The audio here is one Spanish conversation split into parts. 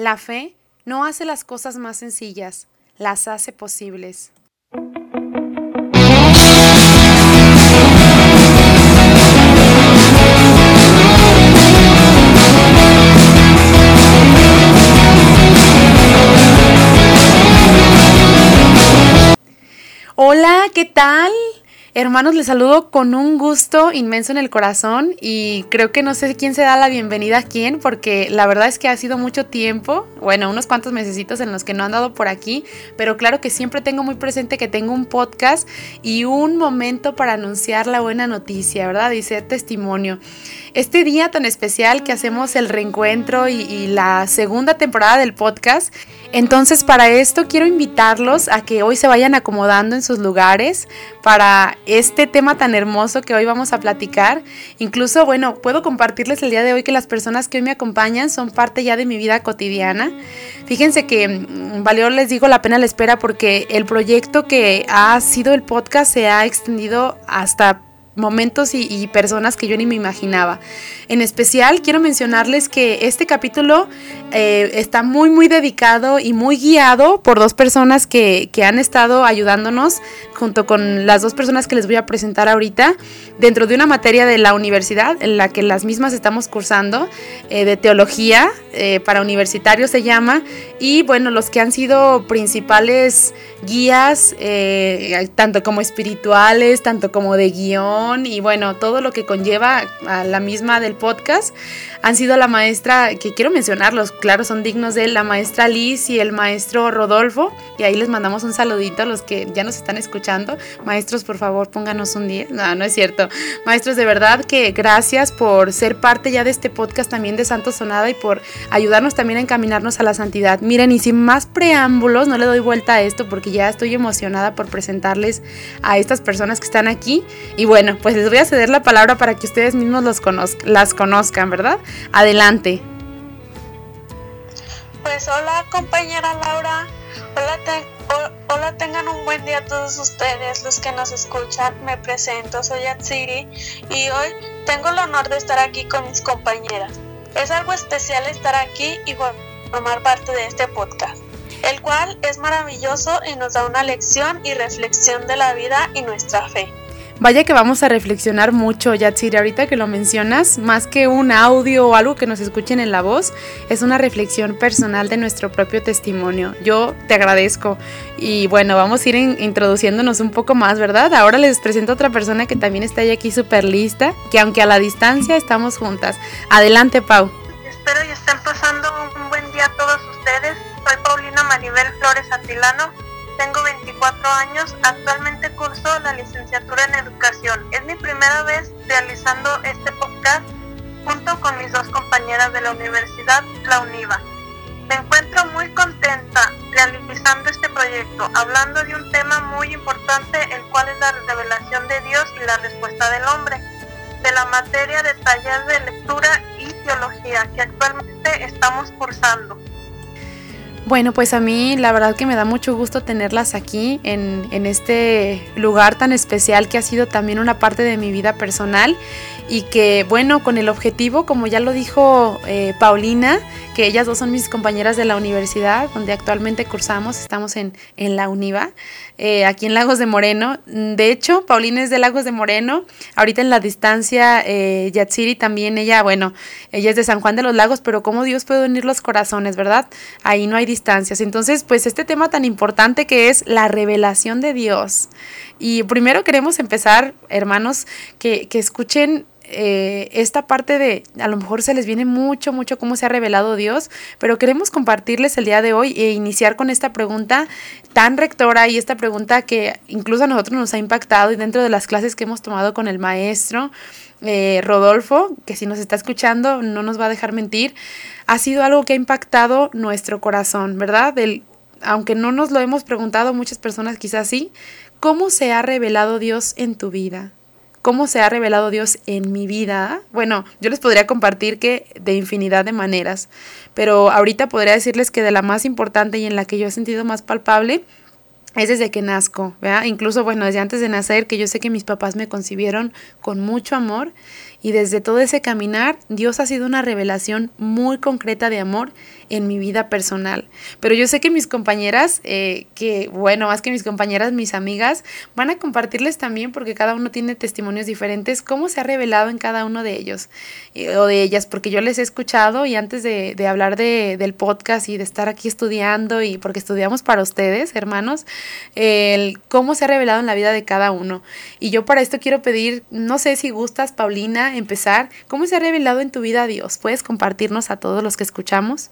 La fe no hace las cosas más sencillas, las hace posibles. Hola, ¿qué tal? Hermanos, les saludo con un gusto inmenso en el corazón y creo que no sé quién se da la bienvenida a quién porque la verdad es que ha sido mucho tiempo, bueno, unos cuantos mesecitos en los que no han dado por aquí, pero claro que siempre tengo muy presente que tengo un podcast y un momento para anunciar la buena noticia, ¿verdad? Y ser testimonio. Este día tan especial que hacemos el reencuentro y, la segunda temporada del podcast, entonces para esto quiero invitarlos a que hoy se vayan acomodando en sus lugares para este tema tan hermoso que hoy vamos a platicar. Incluso, bueno, puedo compartirles el día de hoy que las personas que hoy me acompañan son parte ya de mi vida cotidiana. Fíjense que mm, valió, les digo, la pena la espera porque el proyecto que ha sido el podcast se ha extendido hasta momentos y, personas que yo ni me imaginaba. En especial quiero mencionarles que este capítulo eh, está muy muy dedicado y muy guiado por dos personas que, que, han estado ayudándonos junto con las dos personas que les voy a presentar ahorita dentro de una materia de la universidad en la que las mismas estamos cursando eh, de teología eh, para universitarios se llama y bueno los que han sido principales guías tanto como espirituales tanto como de guion y bueno todo lo que conlleva a la misma del podcast han sido la maestra que quiero mencionarlos claro, son dignos de la maestra Liz y el maestro Rodolfo. Y ahí les mandamos un saludito a los que ya nos están escuchando. Maestros, por favor, pónganos un día. No, no es cierto. Maestros, de verdad que gracias por ser parte ya de este podcast también de Santo Sonada y por ayudarnos también a encaminarnos a la santidad. Miren, y sin más preámbulos, no le doy vuelta a esto porque ya estoy emocionada por presentarles a estas personas que están aquí. Y bueno, pues les voy a ceder la palabra para que ustedes mismos los las conozcan, ¿verdad? Adelante. Pues hola compañera Laura, hola, hola tengan un buen día todos ustedes los que nos escuchan. Me presento, soy Atsiri y hoy tengo el honor de estar aquí con mis compañeras. Es algo especial estar aquí y formar parte de este podcast, el cual es maravilloso y nos da una lección y reflexión de la vida y nuestra fe. Vaya que vamos a reflexionar mucho, Yatsiri, ahorita que lo mencionas, más que un audio o algo que nos escuchen en la voz, es una reflexión personal de nuestro propio testimonio. Yo te agradezco y bueno, vamos a ir introduciéndonos un poco más, ¿verdad? Ahora les presento a otra persona que también está aquí súper lista, que aunque a la distancia estamos juntas. Adelante, Pau. Espero y estén pasando un buen día todos ustedes. Soy Paulina Maribel Flores Atilano tengo 24 años, actualmente curso la licenciatura en educación. Es mi primera vez realizando este podcast junto con mis dos compañeras de la universidad, la UNIVA. Me encuentro muy contenta realizando este proyecto, hablando de un tema muy importante, el cual es la revelación de Dios y la respuesta del hombre, de la materia de talleres de lectura y teología que actualmente estamos cursando. Bueno, pues a mí la verdad que me da mucho gusto tenerlas aquí en, en, este lugar tan especial que ha sido también una parte de mi vida personal y que bueno, con el objetivo, como ya lo dijo eh, Paulina, que ellas dos son mis compañeras de la universidad, donde actualmente cursamos, estamos en, en la UNIVA, eh, aquí en Lagos de Moreno. De hecho, Paulina es de Lagos de Moreno, ahorita en la distancia, eh, Yatsiri también, ella, bueno, ella es de San Juan de los Lagos, pero cómo Dios puede unir los corazones, ¿verdad? Ahí no hay distancias. Entonces, pues este tema tan importante que es la revelación de Dios. Y primero queremos empezar, hermanos, que, que escuchen eh, esta parte de, a lo mejor se les viene mucho, mucho cómo se ha revelado Dios, pero queremos compartirles el día de hoy e iniciar con esta pregunta tan rectora y esta pregunta que incluso a nosotros nos ha impactado y dentro de las clases que hemos tomado con el maestro eh, Rodolfo, que si nos está escuchando no nos va a dejar mentir, ha sido algo que ha impactado nuestro corazón, ¿verdad? Del, aunque no nos lo hemos preguntado muchas personas quizás sí, ¿cómo se ha revelado Dios en tu vida? cómo se ha revelado Dios en mi vida, bueno, yo les podría compartir que de infinidad de maneras, pero ahorita podría decirles que de la más importante y en la que yo he sentido más palpable es desde que nazco, ¿verdad? Incluso, bueno, desde antes de nacer, que yo sé que mis papás me concibieron con mucho amor Y desde todo ese caminar, Dios ha sido una revelación muy concreta de amor en mi vida personal. Pero yo sé que mis compañeras, eh, que bueno, más que mis compañeras, mis amigas, van a compartirles también, porque cada uno tiene testimonios diferentes, cómo se ha revelado en cada uno de ellos eh, o de ellas, porque yo les he escuchado y antes de, de hablar de, del podcast y de estar aquí estudiando y porque estudiamos para ustedes, hermanos, el cómo se ha revelado en la vida de cada uno. Y yo para esto quiero pedir, no sé si gustas, Paulina, empezar, ¿cómo se ha revelado en tu vida Dios? ¿Puedes compartirnos a todos los que escuchamos?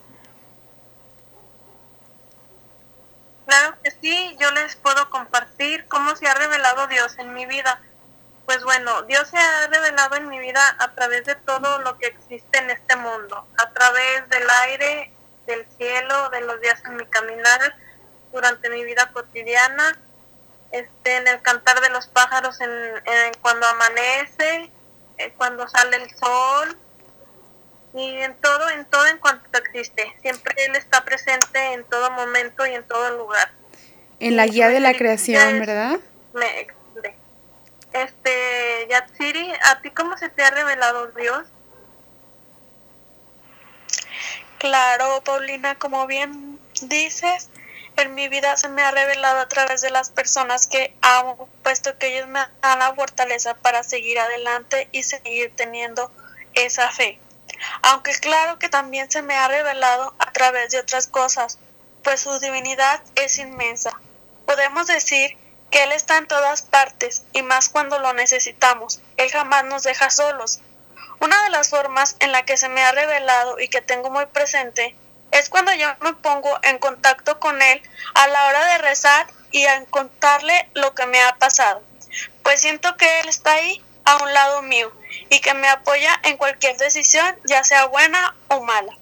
Claro que sí, yo les puedo compartir cómo se ha revelado Dios en mi vida. Pues bueno, Dios se ha revelado en mi vida a través de todo lo que existe en este mundo, a través del aire, del cielo, de los días en mi caminar, durante mi vida cotidiana, este, en el cantar de los pájaros en, cuando amanece, eh, cuando sale el sol, y en todo, en todo en cuanto existe. Siempre Él está presente en todo momento y en todo lugar. En la guía de la creación, ¿verdad? Me, este, Yatsiri, ¿a ti cómo se te ha revelado Dios? Claro, Paulina, como bien dices, en mi vida se me ha revelado a través de las personas que amo, puesto que ellos me dan la fortaleza para seguir adelante y seguir teniendo esa fe aunque claro que también se me ha revelado a través de otras cosas, pues su divinidad es inmensa. Podemos decir que Él está en todas partes y más cuando lo necesitamos. Él jamás nos deja solos. Una de las formas en la que se me ha revelado y que tengo muy presente es cuando yo me pongo en contacto con Él a la hora de rezar y a contarle lo que me ha pasado. Pues siento que Él está ahí a un lado mío y que me apoya en cualquier decisión, ya sea buena o mala.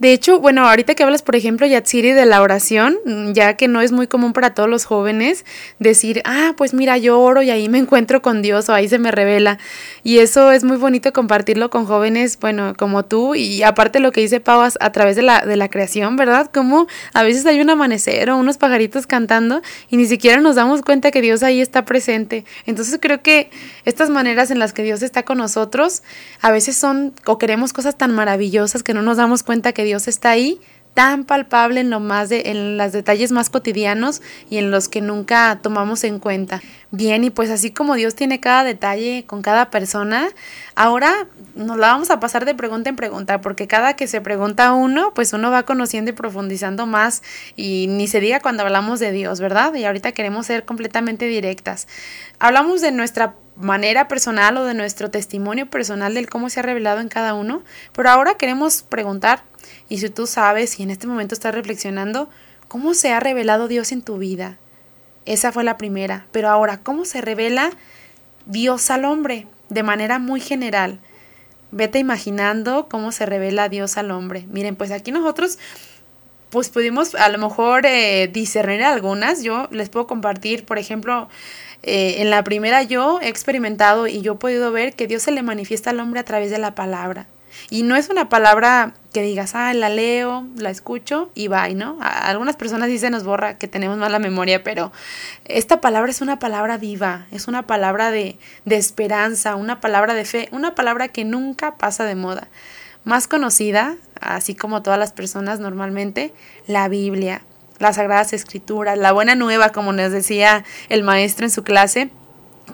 De hecho, bueno, ahorita que hablas, por ejemplo, Yatsiri, de la oración, mm, ya que no es muy común para todos los jóvenes decir, ah, pues mira, yo oro y ahí me encuentro con Dios o ahí se me revela. Y eso es muy bonito compartirlo con jóvenes, bueno, como tú. Y aparte lo que dice Pau a través de la, de la creación, ¿verdad? Como a veces hay un amanecer o unos pajaritos cantando y ni siquiera nos damos cuenta que Dios ahí está presente. Entonces creo que estas maneras en las que Dios está con nosotros, a veces son o queremos cosas tan maravillosas que no nos damos cuenta que Dios está ahí tan palpable en lo más de, en los detalles más cotidianos y en los que nunca tomamos en cuenta. Bien, y pues así como Dios tiene cada detalle con cada persona, ahora nos la vamos a pasar de pregunta en pregunta, porque cada que se pregunta uno, pues uno va conociendo y profundizando más y ni se diga cuando hablamos de Dios, ¿verdad? Y ahorita queremos ser completamente directas. Hablamos de nuestra manera personal o de nuestro testimonio personal del cómo se ha revelado en cada uno, pero ahora queremos preguntar, y si tú sabes y en este momento estás reflexionando, ¿cómo se ha revelado Dios en tu vida? Esa fue la primera, pero ahora, ¿cómo se revela Dios al hombre? De manera muy general. Vete imaginando cómo se revela Dios al hombre. Miren, pues aquí nosotros pues pudimos a lo mejor eh, discernir algunas. Yo les puedo compartir, por ejemplo, eh, en la primera yo he experimentado y yo he podido ver que Dios se le manifiesta al hombre a través de la palabra. Y no es una palabra que digas, ah, la leo, la escucho y va, ¿no? Algunas personas se nos borra que tenemos mala memoria, pero esta palabra es una palabra viva, es una palabra de, de esperanza, una palabra de fe, una palabra que nunca pasa de moda. Más conocida, así como todas las personas normalmente, la Biblia las Sagradas Escrituras, la buena nueva, como nos decía el maestro en su clase,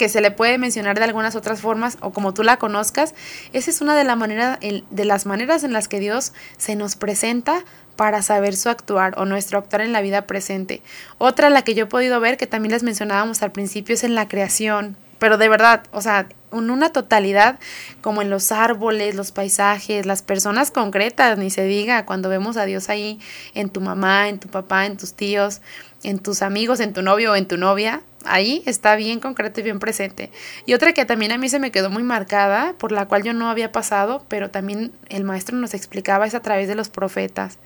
que se le puede mencionar de algunas otras formas o como tú la conozcas, esa es una de, de las maneras en las que Dios se nos presenta para saber su actuar o nuestro actuar en la vida presente. Otra, la que yo he podido ver, que también les mencionábamos al principio, es en la creación, pero de verdad, o sea, en una totalidad, como en los árboles, los paisajes, las personas concretas, ni se diga, cuando vemos a Dios ahí en tu mamá, en tu papá, en tus tíos, en tus amigos, en tu novio o en tu novia, ahí está bien concreto y bien presente. Y otra que también a mí se me quedó muy marcada, por la cual yo no había pasado, pero también el maestro nos explicaba es a través de los profetas,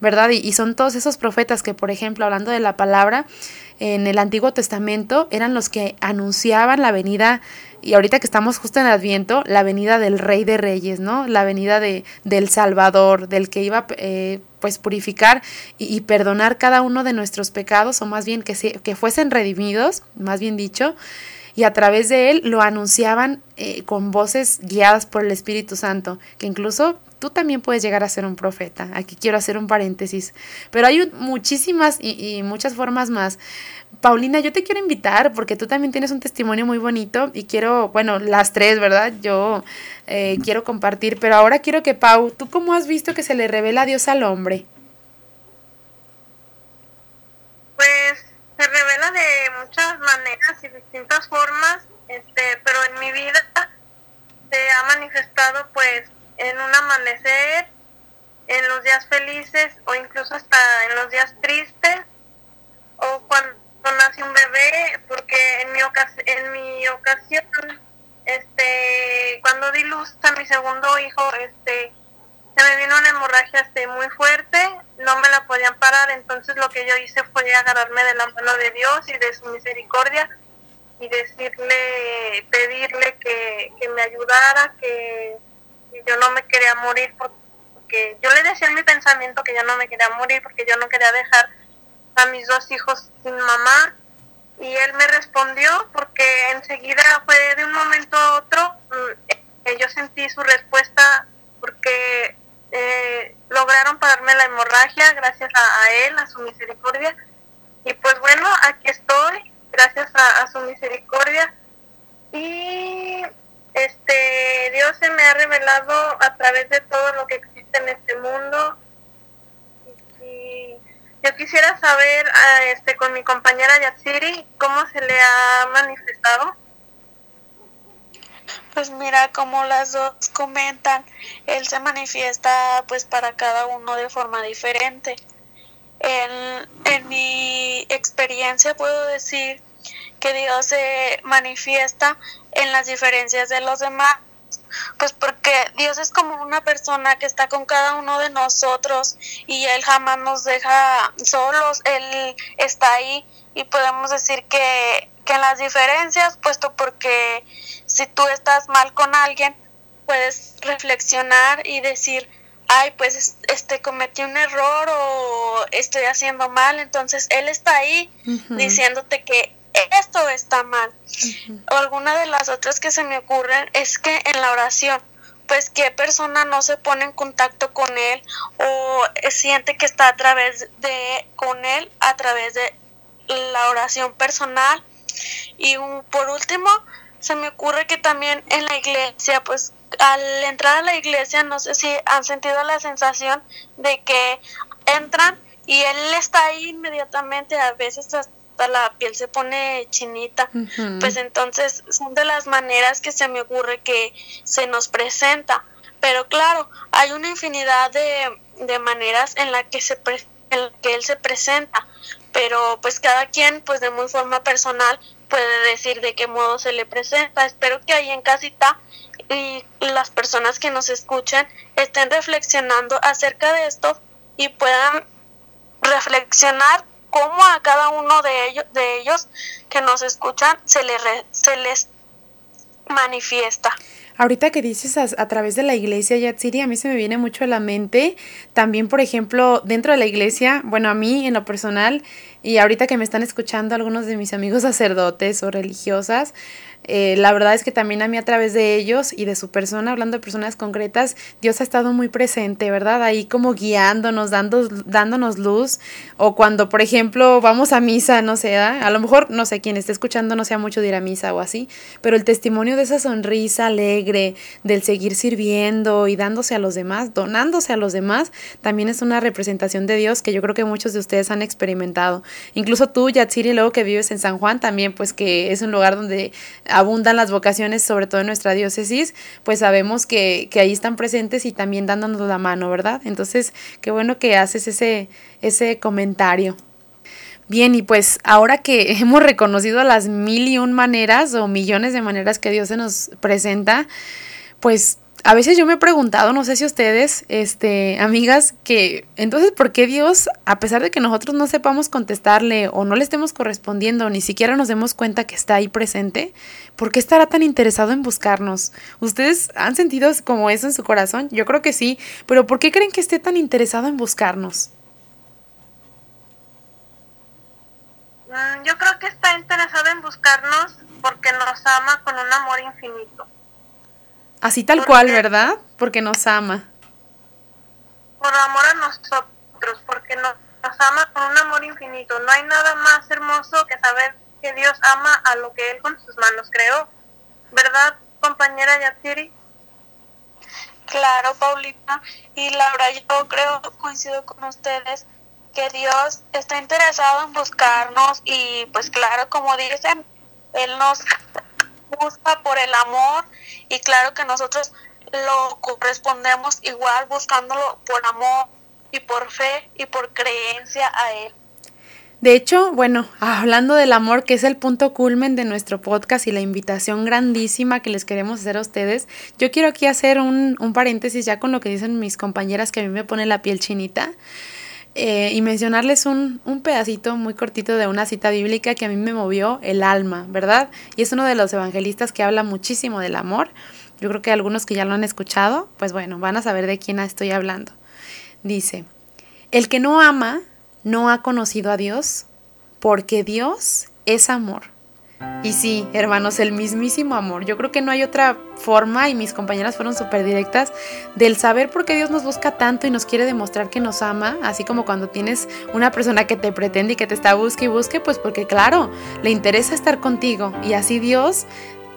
¿verdad? Y, y son todos esos profetas que, por ejemplo, hablando de la palabra, en el Antiguo Testamento eran los que anunciaban la venida y ahorita que estamos justo en Adviento, la venida del Rey de Reyes, ¿no? La venida de, del Salvador, del que iba eh, pues purificar y, perdonar cada uno de nuestros pecados, o más bien que, se, que fuesen redimidos, más bien dicho. y a través de él lo anunciaban eh, con voces guiadas por el Espíritu Santo, que incluso tú también puedes llegar a ser un profeta. Aquí quiero hacer un paréntesis. Pero hay muchísimas y, muchas formas más. Paulina, yo te quiero invitar porque tú también tienes un testimonio muy bonito y quiero, bueno, las tres, ¿verdad? Yo eh, quiero compartir, pero ahora quiero que Pau, ¿tú cómo has visto que se le revela Dios al hombre? Pues se revela de muchas maneras y distintas formas, este, pero en mi vida se ha manifestado pues en un amanecer, en los días felices o incluso hasta en los días tristes o cuando nace un bebé, porque en mi, en mi ocasión, este, cuando di luz a mi segundo hijo, este, se me vino una hemorragia este, muy fuerte, no me la podían parar, entonces lo que yo hice fue agarrarme de la mano de Dios y de su misericordia y decirle, pedirle que, que me ayudara, que yo no me quería morir porque yo le decía en mi pensamiento que yo no me quería morir porque yo no quería dejar a mis dos hijos sin mamá. Y él me respondió porque enseguida fue de un momento a otro mm, yo sentí su respuesta porque eh, lograron pararme la hemorragia gracias a, él, a su misericordia. Y pues bueno, aquí estoy gracias a, a su misericordia. Y este Dios se me ha revelado a través de todo lo que existe en este mundo. Y yo quisiera saber ah, este con mi compañera Yatsiri cómo se le ha manifestado pues mira como las dos comentan él se manifiesta pues para cada uno de forma diferente. En, en mi experiencia puedo decir que Dios se manifiesta en las diferencias de los demás. Pues porque Dios es como una persona que está con cada uno de nosotros y Él jamás nos deja solos, Él está ahí y podemos decir que, que en las diferencias, puesto porque si tú estás mal con alguien, puedes reflexionar y decir, ay, pues este cometí un error o estoy haciendo mal, entonces Él está ahí diciéndote que esto está mal. O alguna de las otras que se me ocurren es que en la oración, pues qué persona no se pone en contacto con él o siente que está a través de con él a través de la oración personal y por último se me ocurre que también en la iglesia pues al entrar a la iglesia no sé si han sentido la sensación de que entran y él está ahí inmediatamente a veces hasta la piel se pone chinita. Pues entonces son de las maneras que se me ocurre que se nos presenta. Pero claro, hay una infinidad de, de maneras en la que se en que él se presenta, pero pues cada quien pues de muy forma personal puede decir de qué modo se le presenta. Espero que ahí en casita y las personas que nos escuchen estén reflexionando acerca de esto y puedan reflexionar cómo a cada uno de ellos, de ellos que nos escuchan se, les se les manifiesta. Ahorita que dices a, través de la iglesia, Yatsiri, a mí se me viene mucho a la mente. También, por ejemplo, dentro de la iglesia, bueno, a mí en lo personal, y ahorita que me están escuchando algunos de mis amigos sacerdotes o religiosas, eh, la verdad es que también a mí a través de ellos y de su persona, hablando de personas concretas, Dios ha estado muy presente, ¿verdad? Ahí como guiándonos, dando, dándonos luz. O cuando, por ejemplo, vamos a misa, no sé, a lo mejor, no sé, quien esté escuchando no sea mucho de ir a misa o así, pero el testimonio de esa sonrisa alegre, del seguir sirviendo y dándose a los demás, donándose a los demás, también es una representación de Dios que yo creo que muchos de ustedes han experimentado. Incluso tú, Yatsiri, luego que vives en San Juan, también, pues que es un lugar donde abundan las vocaciones, sobre todo en nuestra diócesis, pues sabemos que, que ahí están presentes y también dándonos la mano, ¿verdad? Entonces, qué bueno que haces ese, ese comentario. Bien, y pues ahora que hemos reconocido las mil y un maneras o millones de maneras que Dios se nos presenta, pues a veces yo me he preguntado, no sé si ustedes, este, amigas, que entonces, ¿por qué Dios, a pesar de que nosotros no sepamos contestarle o no le estemos correspondiendo, ni siquiera nos demos cuenta que está ahí presente, ¿por qué estará tan interesado en buscarnos? ¿Ustedes han sentido como eso en su corazón? Yo creo que sí, pero ¿por qué creen que esté tan interesado en buscarnos? Mm, yo creo que está interesado en buscarnos porque nos ama con un amor infinito. Así tal cual, ¿verdad? Porque nos ama. Por amor a nosotros, porque nos, nos ama con un amor infinito. No hay nada más hermoso que saber que Dios ama a lo que Él con sus manos creó. ¿Verdad, compañera Yatsiri? Claro, Paulina. Y Laura, yo creo, coincido con ustedes, que Dios está interesado en buscarnos y pues claro, como dicen, Él nos busca por el amor y claro que nosotros lo correspondemos igual buscándolo por amor y por fe y por creencia a Él. De hecho, bueno, hablando del amor, que es el punto culmen de nuestro podcast y la invitación grandísima que les queremos hacer a ustedes, yo quiero aquí hacer un, un paréntesis ya con lo que dicen mis compañeras que a mí me pone la piel chinita. Eh, y mencionarles un, un, pedacito muy cortito de una cita bíblica que a mí me movió el alma, ¿verdad? Y es uno de los evangelistas que habla muchísimo del amor. Yo creo que algunos que ya lo han escuchado, pues bueno, van a saber de quién estoy hablando. Dice, el que no ama no ha conocido a Dios, porque Dios es amor. Y sí, hermanos, el mismísimo amor. Yo creo que no hay otra forma, y mis compañeras fueron súper directas, del saber por qué Dios nos busca tanto y nos quiere demostrar que nos ama, así como cuando tienes una persona que te pretende y que te está busque y busque, pues porque claro, le interesa estar contigo. Y así Dios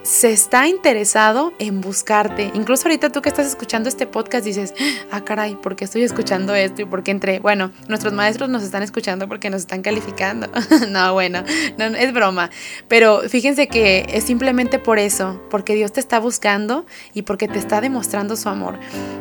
se está interesado en buscarte. Incluso ahorita tú que estás escuchando este podcast dices, ah, caray, ¿por qué estoy escuchando esto y por qué entré? Bueno, nuestros maestros nos están escuchando porque nos están calificando. no, bueno, no, es broma. Pero fíjense que es simplemente por eso, porque Dios te está buscando y porque te está demostrando su amor.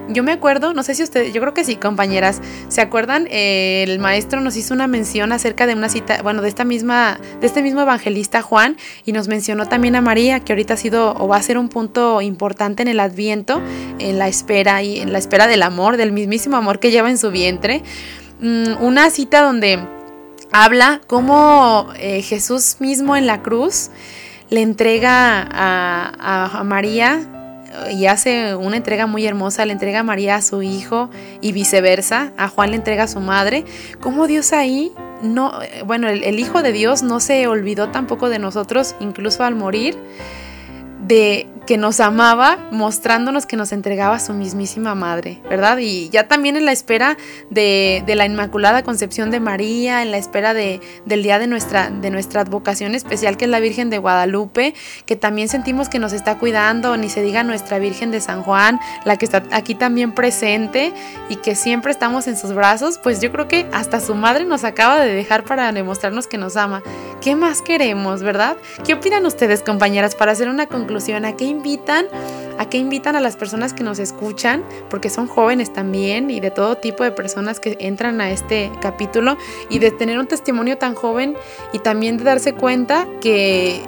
Yo me acuerdo, no sé si ustedes, yo creo que sí, compañeras, ¿se acuerdan? Eh, el maestro nos hizo una mención acerca de una cita, bueno, de esta misma, de este mismo evangelista Juan y nos mencionó también a María, que ahorita ha sido o va a ser un punto importante en el adviento, en la espera y en la espera del amor, del mismísimo amor que lleva en su vientre. Mm, una cita donde habla cómo eh, Jesús mismo en la cruz le entrega a, María y hace una entrega muy hermosa, le entrega a María a su hijo y viceversa, a Juan le entrega a su madre, cómo Dios ahí no, bueno, el, el Hijo de Dios no se olvidó tampoco de nosotros, incluso al morir, de que nos amaba mostrándonos que nos entregaba a su mismísima madre, ¿verdad? Y ya también en la espera de, la Inmaculada Concepción de María, en la espera de, del día de nuestra, de nuestra advocación especial que es la Virgen de Guadalupe, que también sentimos que nos está cuidando, ni se diga nuestra Virgen de San Juan, la que está aquí también presente y que siempre estamos en sus brazos, pues yo creo que hasta su madre nos acaba de dejar para demostrarnos que nos ama. ¿Qué más queremos, verdad? ¿Qué opinan ustedes, compañeras, para hacer una conclusión? ¿A qué invitan? ¿A qué invitan a las personas que nos escuchan? Porque son jóvenes también y de todo tipo de personas que entran a este capítulo y de tener un testimonio tan joven y también de darse cuenta que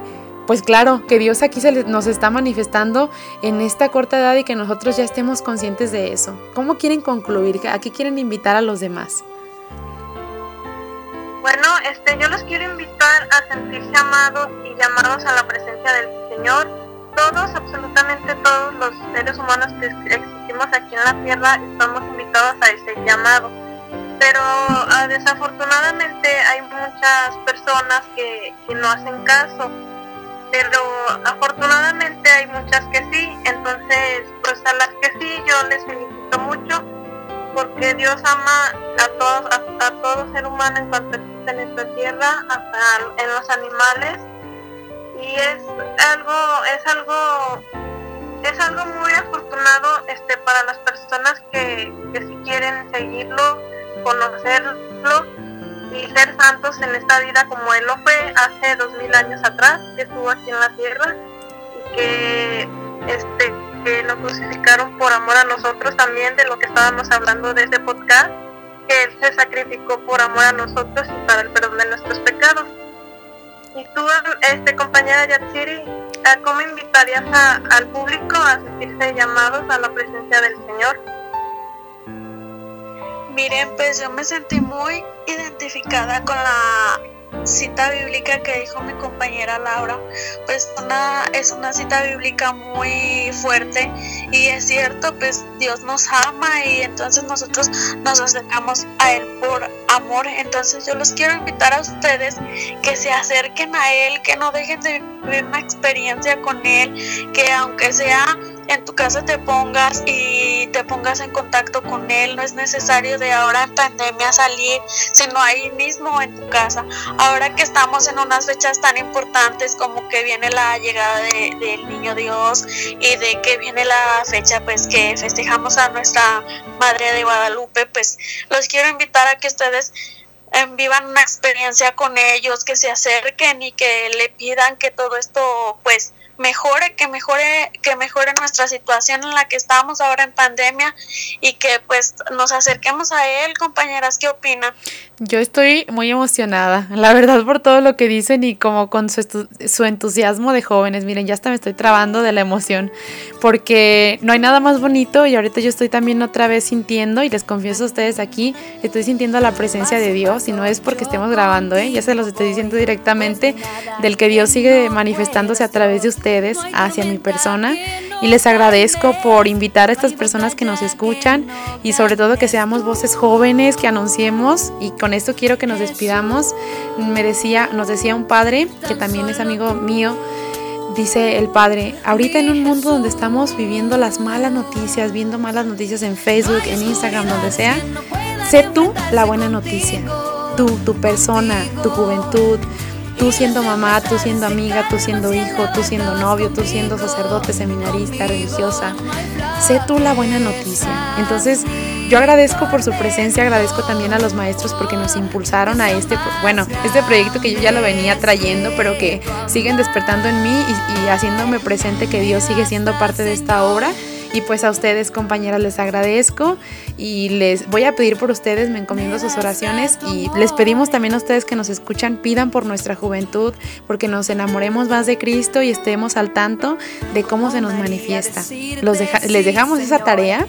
pues claro, que Dios aquí se nos está manifestando en esta corta edad y que nosotros ya estemos conscientes de eso. ¿Cómo quieren concluir? ¿A qué quieren invitar a los demás? Bueno, este, yo los quiero invitar a sentirse amados y llamados a la presencia del Señor todos, absolutamente todos los seres humanos que existimos aquí en la Tierra estamos invitados a ese llamado. Pero ah, desafortunadamente hay muchas personas que, no hacen caso. Pero afortunadamente hay muchas que sí. Entonces, pues a las que sí yo les felicito mucho porque Dios ama a todos, a, a todo ser humano en cuanto existe en esta tierra, hasta en los animales y es algo es algo es algo muy afortunado este para las personas que, que si quieren seguirlo conocerlo y ser santos en esta vida como él lo fue hace dos mil años atrás que estuvo aquí en la tierra y que este que lo crucificaron por amor a nosotros también de lo que estábamos hablando de este podcast que él se sacrificó por amor a nosotros y para el perdón de nuestros pecados y tú, este, compañera Yatsiri, ¿cómo invitarías al público a sentirse llamados a la presencia del Señor? Miren, pues yo me sentí muy identificada con la cita bíblica que dijo mi compañera Laura, pues una, es una cita bíblica muy fuerte y es cierto, pues Dios nos ama y entonces nosotros nos acercamos a Él por amor. Entonces yo los quiero invitar a ustedes que se acerquen a Él, que no dejen de vivir una experiencia con Él, que aunque sea en tu casa te pongas y te pongas en contacto con él. No es necesario de ahora en pandemia salir, sino ahí mismo en tu casa. Ahora que estamos en unas fechas tan importantes como que viene la llegada del niño Dios y de que viene la fecha pues que festejamos a nuestra Madre de Guadalupe, pues los quiero invitar a que ustedes em, vivan una experiencia con ellos, que se acerquen y que le pidan que todo esto pues mejore, que mejore, que mejore nuestra situación en la que estamos ahora en pandemia y que pues nos acerquemos a él, compañeras, ¿qué opinan? Yo estoy muy emocionada, la verdad, por todo lo que dicen y como con su, su, entusiasmo de jóvenes. Miren, ya hasta me estoy trabando de la emoción, porque no hay nada más bonito y ahorita yo estoy también otra vez sintiendo, y les confieso a ustedes aquí, estoy sintiendo la presencia de Dios y no es porque estemos grabando, ¿eh? ya se los estoy diciendo directamente, del que Dios sigue manifestándose a través de ustedes hacia mi persona. Y les agradezco por invitar a estas personas que nos escuchan y sobre todo que seamos voces jóvenes, que anunciemos. Y con esto quiero que nos despidamos. Me decía, nos decía un padre, que también es amigo mío, dice el padre, ahorita en un mundo donde estamos viviendo las malas noticias, viendo malas noticias en Facebook, en Instagram, donde sea, sé tú la buena noticia. Tú, tu persona, tu juventud, tú siendo mamá, tú siendo amiga, tú siendo hijo, tú siendo novio, tú siendo sacerdote, seminarista, religiosa. Sé tú la buena noticia. Entonces, yo agradezco por su presencia, agradezco también a los maestros porque nos impulsaron a este, bueno, este proyecto que yo ya lo venía trayendo, pero que siguen despertando en mí y, y haciéndome presente que Dios sigue siendo parte de esta obra y pues a ustedes, compañeras, les agradezco y les voy a pedir por ustedes, me encomiendo sus oraciones y les pedimos también a ustedes que nos escuchan, pidan por nuestra juventud, porque nos enamoremos más de Cristo y estemos al tanto de cómo se nos manifiesta. Los les dejamos esa tarea,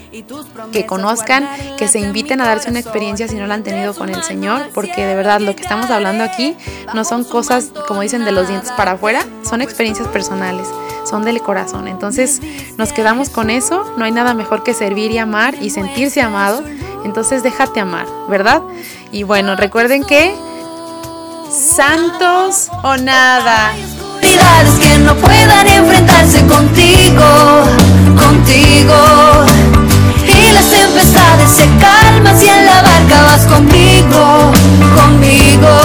que conozcan, que se inviten a darse una experiencia si no la han tenido con el Señor, porque de verdad lo que estamos hablando aquí no son cosas, como dicen, de los dientes para afuera, son experiencias personales son del corazón. Entonces nos quedamos con eso, no hay nada mejor que servir y amar y sentirse amado. Entonces déjate amar, ¿verdad? Y bueno, recuerden que santos o nada. Que no puedan enfrentarse contigo, contigo. Y las tempestades se calman si en la barca vas conmigo, conmigo.